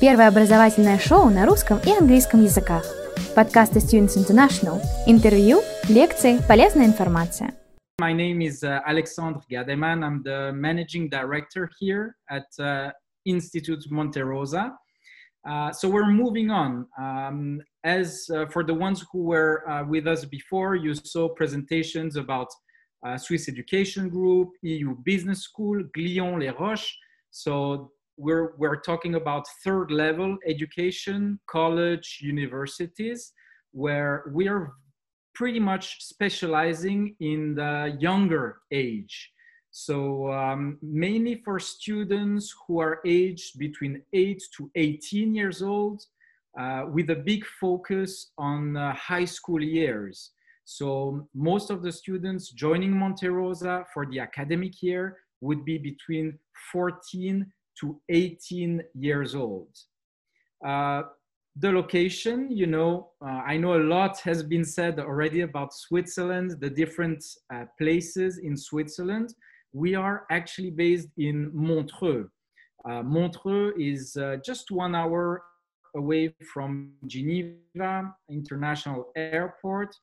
Первое образовательное шоу на русском и английском языках. Подкасты Students International. Интервью, лекции, полезная информация. My name is uh, Alexandre Gademann. I'm the managing director here at uh, Institute Monte Rosa. Uh, so we're moving on. Um, as uh, for the ones who were uh, with us before, you saw presentations about uh, Swiss Education Group, EU Business School, Glion Les Roches. So we're, we're talking about third level education, college, universities, where we are pretty much specializing in the younger age. So um, mainly for students who are aged between 8 to 18 years old, uh, with a big focus on uh, high school years. So most of the students joining Monte Rosa for the academic year would be between 14 to 18 years old. Uh, the location, you know, uh, I know a lot has been said already about Switzerland, the different uh, places in Switzerland. We are actually based in Montreux. Uh, Montreux is uh, just one hour away from Geneva International Airport,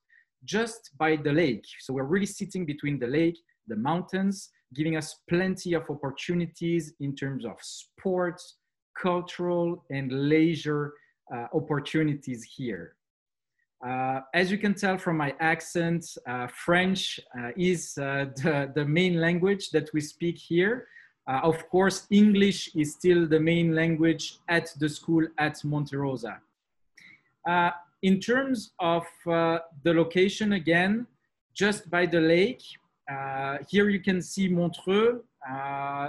just by the lake. So we're really sitting between the lake, the mountains, giving us plenty of opportunities in terms of sports, cultural, and leisure uh, opportunities here. Uh, as you can tell from my accent, uh, French uh, is uh, the, the main language that we speak here. Uh, of course, English is still the main language at the school at Monte Rosa. in terms of the location, again, just by the lake, here you can see Montreux.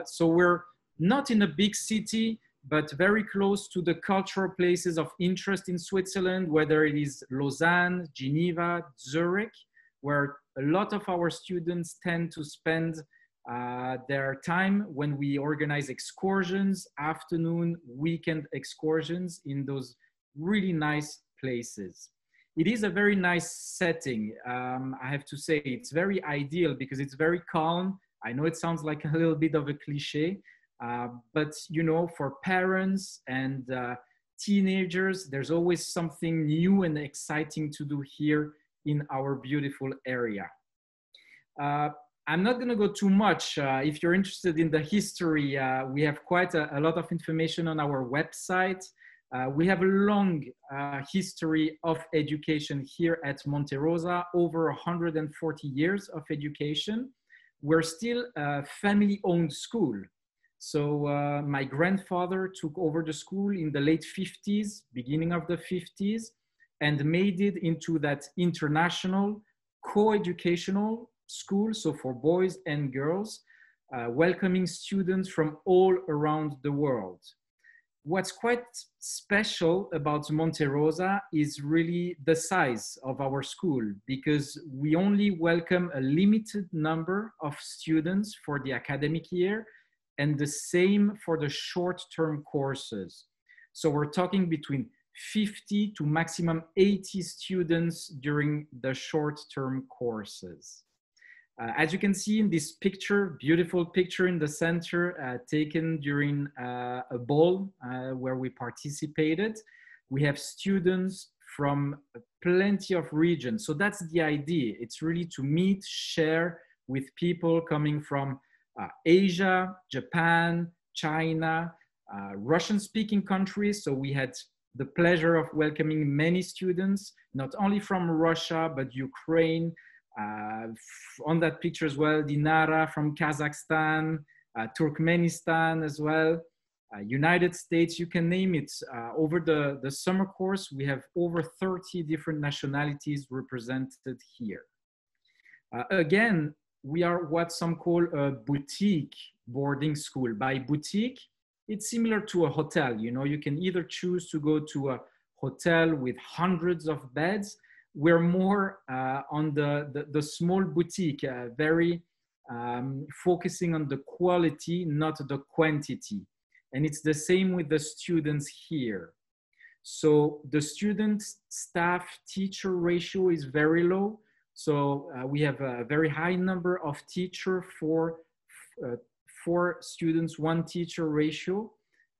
so we're not in a big city, but very close to the cultural places of interest in Switzerland, whether it is Lausanne, Geneva, Zurich, where a lot of our students tend to spend uh, their time when we organize excursions, afternoon, weekend excursions in those really nice places. It is a very nice setting. Um, I have to say, it's very ideal because it's very calm. I know it sounds like a little bit of a cliche, uh, but you know, for parents and uh, teenagers, there's always something new and exciting to do here in our beautiful area. Uh, I'm not going to go too much. Uh, if you're interested in the history, uh, we have quite a, a, lot of information on our website. We have a long history of education here at Monte Rosa, over 140 years of education. We're still a family owned school. So uh, my grandfather took over the school in the late 50s, beginning of the 50s, and made it into that international co-educational school, so for boys and girls, uh, welcoming students from all around the world. What's quite special about Monte Rosa is really the size of our school because we only welcome a limited number of students for the academic year and the same for the short-term courses. So we're talking between 50 to maximum 80 students during the short-term courses. Uh, as you can see in this picture, beautiful picture in the center uh, taken during uh, a ball uh, where we participated, we have students from plenty of regions. So that's the idea. It's really to meet, share with people coming from uh, Asia, Japan, China, uh, Russian speaking countries. So we had the pleasure of welcoming many students, not only from Russia, but Ukraine. Uh, on that picture as well, Dinara from Kazakhstan, uh, Turkmenistan as well, uh, United States, you can name it. Uh, over the, the summer course, we have over 30 different nationalities represented here. again, we are what some call a boutique boarding school. By boutique, it's similar to a hotel. You know, you can either choose to go to a hotel with hundreds of beds. We're more uh, on the, the, the, small boutique, uh, very um, focusing on the quality, not the quantity. And it's the same with the students here. So the student staff teacher ratio is very low. So uh, we have a very high number of teacher for uh, four students, one teacher ratio.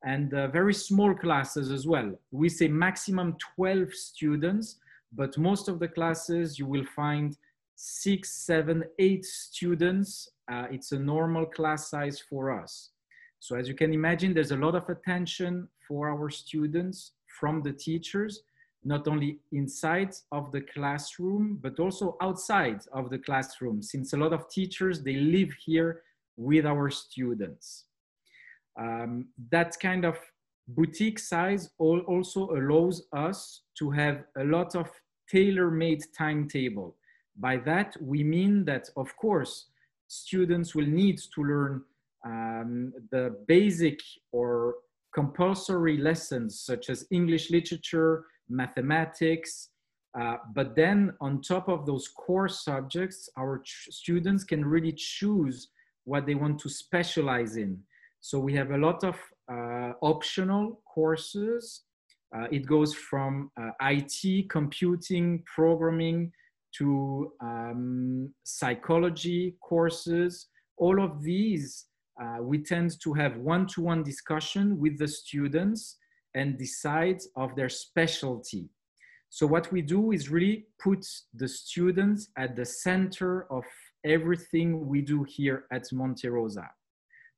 and uh, very small classes as well. We say maximum 12 students, but most of the classes you will find six, seven, eight students. Uh, it's a normal class size for us. So as you can imagine, there's a lot of attention for our students from the teachers, not only inside of the classroom, but also outside of the classroom, since a lot of teachers, they live here with our students. Um, that kind of boutique size also allows us to have a lot of tailor-made timetable. By that, we mean that, of course, students will need to learn um, the basic or compulsory lessons such as English literature, mathematics, uh, but then on top of those core subjects, our students can really choose what they want to specialize in. So we have a lot of optional courses. Uh, it goes from uh, IT, computing, programming, to um, psychology courses. All of these, uh, we tend to have one-to-one -one discussion with the students and decide of their specialty. So what we do is really put the students at the center of everything we do here at Monte Rosa.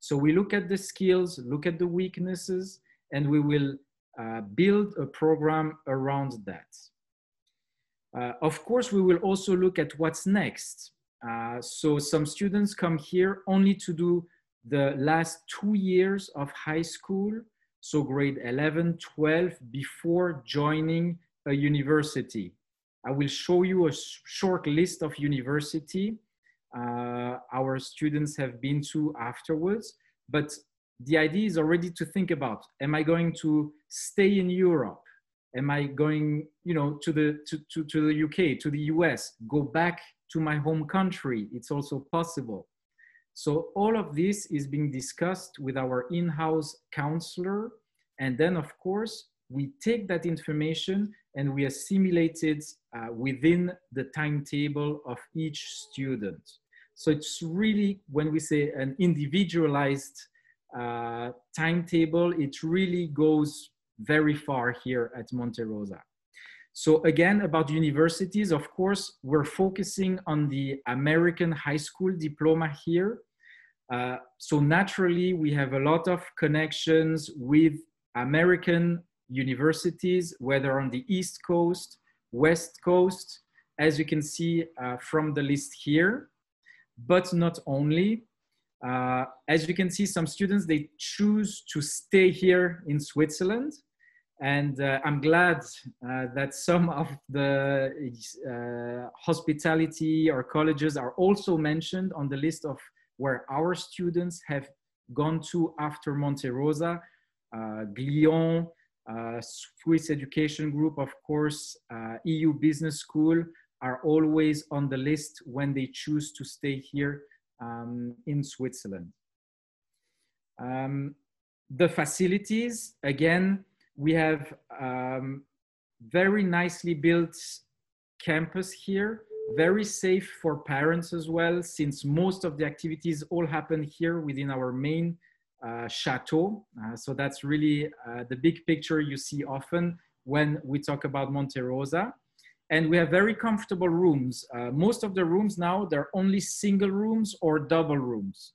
So we look at the skills, look at the weaknesses, and we will uh, build a program around that. Uh, of course, we will also look at what's next. Uh, so some students come here only to do the last two years of high school, so grade 11, 12, before joining a university. I will show you a short list of university our students have been to afterwards. But the idea is already to think about, am I going to stay in Europe? Am I going, you know, to the, to, to, to the UK, to the US, go back to my home country? It's also possible. So all of this is being discussed with our in-house counselor. And then of course, we take that information and we assimilate it uh, within the timetable of each student. So it's really, when we say an individualized uh, timetable, it really goes very far here at Monte Rosa. So again, about universities, of course, we're focusing on the American high school diploma here. Uh, so naturally, we have a lot of connections with American universities, whether on the East Coast, West Coast, as you can see uh, from the list here. But not only, uh, as you can see, some students, they choose to stay here in Switzerland. And uh, I'm glad uh, that some of the uh, hospitality or colleges are also mentioned on the list of where our students have gone to after Monte Rosa, uh, Glion, uh, Swiss Education Group, of course, EU Business School are always on the list when they choose to stay here um, in Switzerland. Um, the facilities, again, we have um, very nicely built campus here, very safe for parents as well, since most of the activities all happen here within our main uh, chateau. Uh, so that's really uh, the big picture you see often when we talk about Monte Rosa. And we have very comfortable rooms. Uh, most of the rooms now, they're only single rooms or double rooms.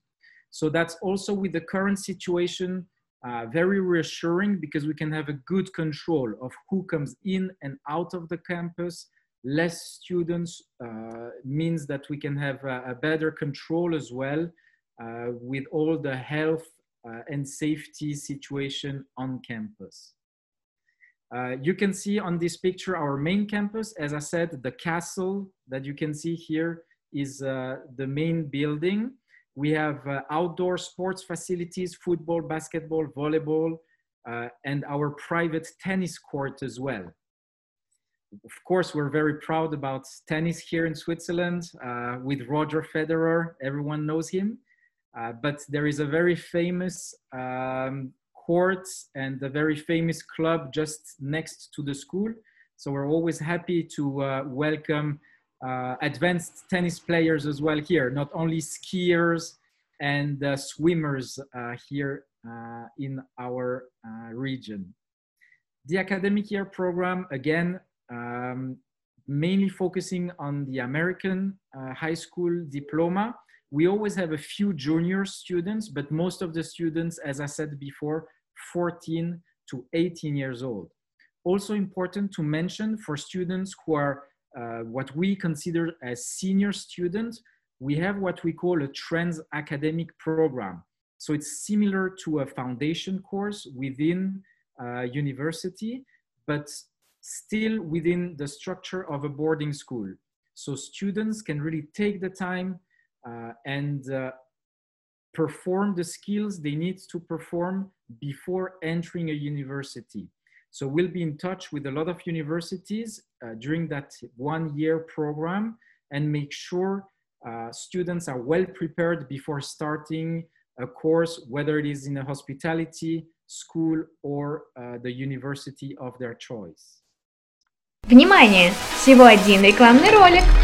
So that's also with the current situation, uh, very reassuring because we can have a good control of who comes in and out of the campus. Less students uh, means that we can have a, a better control as well uh, with all the health uh, and safety situation on campus. Uh, you can see on this picture our main campus. As I said, the castle that you can see here is uh, the main building. We have uh, outdoor sports facilities, football, basketball, volleyball, uh, and our private tennis court as well. Of course, we're very proud about tennis here in Switzerland uh, with Roger Federer. Everyone knows him. But there is a very famous um, court and a very famous club just next to the school. So we're always happy to uh, welcome uh, advanced tennis players as well here, not only skiers and uh, swimmers uh, here uh, in our uh, region. The academic year program, again, um, mainly focusing on the American high school diploma. We always have a few junior students, but most of the students, as I said before, 14 to 18 years old. Also important to mention for students who are uh, what we consider as senior students, we have what we call a trans academic program. So it's similar to a foundation course within uh, university, but still within the structure of a boarding school. So students can really take the time uh, and uh, perform the skills they need to perform before entering a university. So we'll be in touch with a lot of universities uh, during that one year program and make sure uh, students are well prepared before starting a course, whether it is in a hospitality school or uh, the university of their choice. Внимание! Всего один рекламный ролик.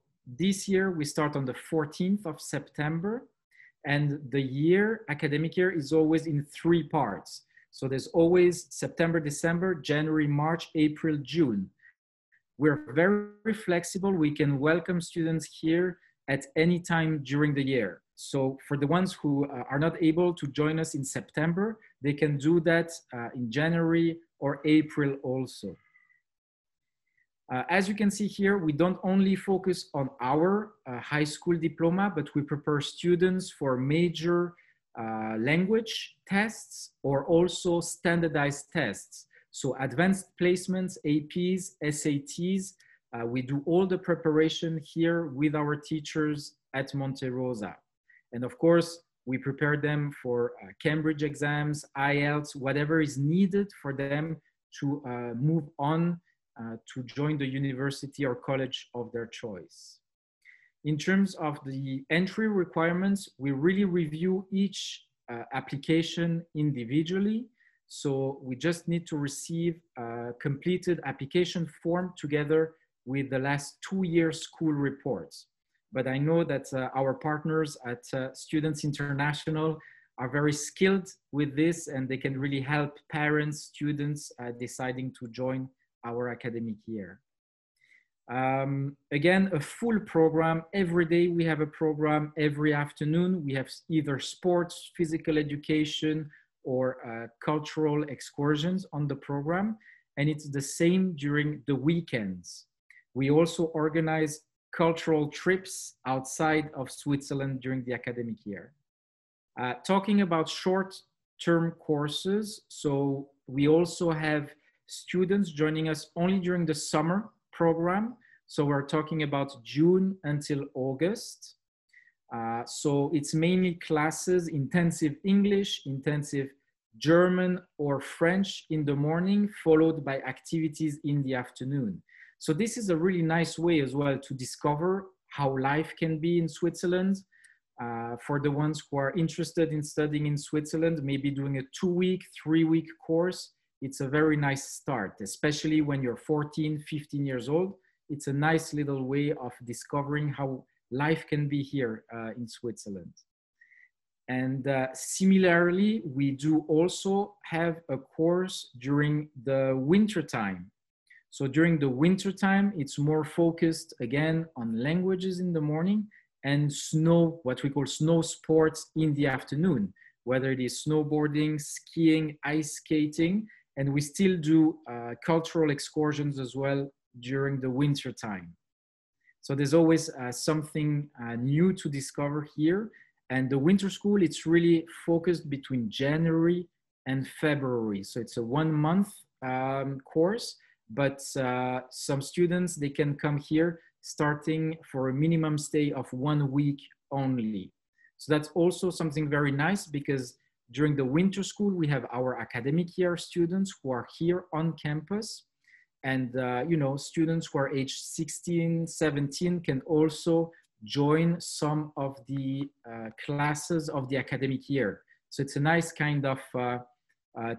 this year we start on the 14th of September and the year, academic year is always in three parts. So there's always September, December, January, March, April, June. We're very flexible. We can welcome students here at any time during the year. So for the ones who uh, are not able to join us in September, they can do that uh, in January or April also. Uh, as you can see here, we don't only focus on our uh, high school diploma, but we prepare students for major uh, language tests or also standardized tests. So advanced placements, APs, SATs, uh, we do all the preparation here with our teachers at Monte Rosa. And of course, we prepare them for uh, Cambridge exams, IELTS, whatever is needed for them to uh, move on uh, to join the university or college of their choice. In terms of the entry requirements, we really review each uh, application individually. So we just need to receive a completed application form together with the last two years school reports. But I know that uh, our partners at uh, Students International are very skilled with this and they can really help parents, students uh, deciding to join our academic year. Um, again, a full program. Every day we have a program. Every afternoon we have either sports, physical education, or uh, cultural excursions on the program. And it's the same during the weekends. We also organize cultural trips outside of Switzerland during the academic year. Uh, talking about short-term courses, so we also have students joining us only during the summer program. So we're talking about June until August. Uh, so it's mainly classes, intensive English, intensive German or French in the morning, followed by activities in the afternoon. So this is a really nice way as well to discover how life can be in Switzerland. Uh, for the ones who are interested in studying in Switzerland, maybe doing a two week, three week course it's a very nice start, especially when you're 14, 15 years old. It's a nice little way of discovering how life can be here uh, in Switzerland. And uh, similarly, we do also have a course during the winter time. So during the winter time, it's more focused again on languages in the morning and snow, what we call snow sports in the afternoon, whether it is snowboarding, skiing, ice skating, and we still do uh, cultural excursions as well during the winter time. So there's always uh, something uh, new to discover here. And the winter school, it's really focused between January and February. So it's a one month um, course, but uh, some students, they can come here starting for a minimum stay of one week only. So that's also something very nice because during the winter school, we have our academic year students who are here on campus. And, uh, you know, students who are age 16, 17 can also join some of the uh, classes of the academic year. So it's a nice kind of uh, uh,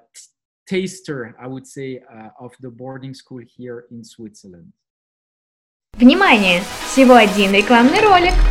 taster, I would say, uh, of the boarding school here in Switzerland. Внимание! Всего один рекламный ролик.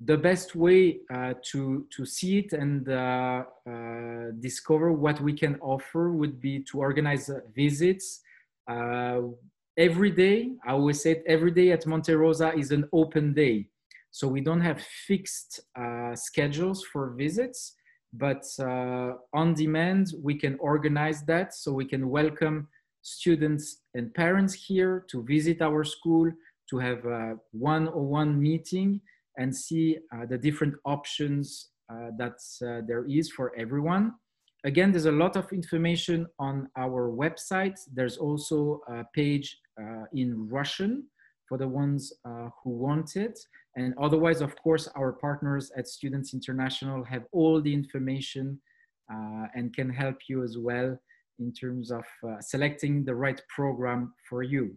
the best way uh, to to see it and uh, uh, discover what we can offer would be to organize uh, visits. Uh, every day. I always say every day at Monte Rosa is an open day, so we don't have fixed uh, schedules for visits, but on demand we can organize that. So we can welcome students and parents here to visit our school to have a one-on-one meeting and see uh, the different options uh, that uh, there is for everyone. Again, there's a lot of information on our website. There's also a page in Russian for the ones who want it. And otherwise, of course, our partners at Students International have all the information and can help you as well in terms of uh, selecting the right program for you.